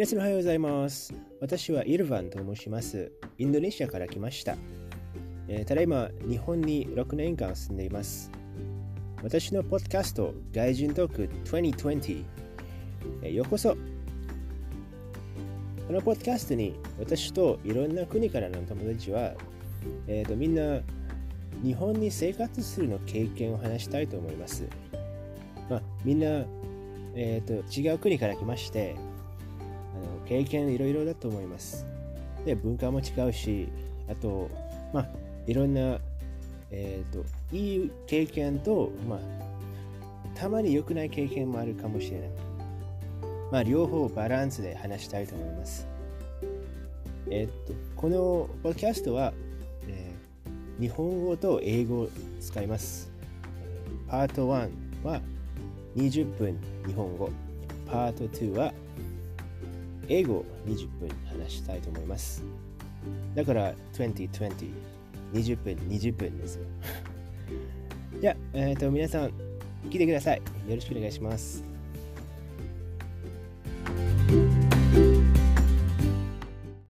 皆さんおはようございます。私はイルヴァンと申します。インドネシアから来ました。えーただいま日本に6年間住んでいます。私のポッドキャスト、外人トーク2020、えーようこそ。このポッドキャストに私といろんな国からの友達は、えーとみんな日本に生活するの経験を話したいと思います。まあ、みんな、えー、と違う国から来まして経験いろいろだと思います。で文化も違うしあとまあいろんな、えー、といい経験と、まあ、たまに良くない経験もあるかもしれない。まあ両方バランスで話したいと思います。えっ、とこのポッドキャストは、えー日本語と英語を使います。パート1は20分日本語、パート2は英語を20分話したいと思います。だから2020、20分、20分ですよ。じゃあ、えっ、と、皆さん、聞いてください。よろしくお願いします。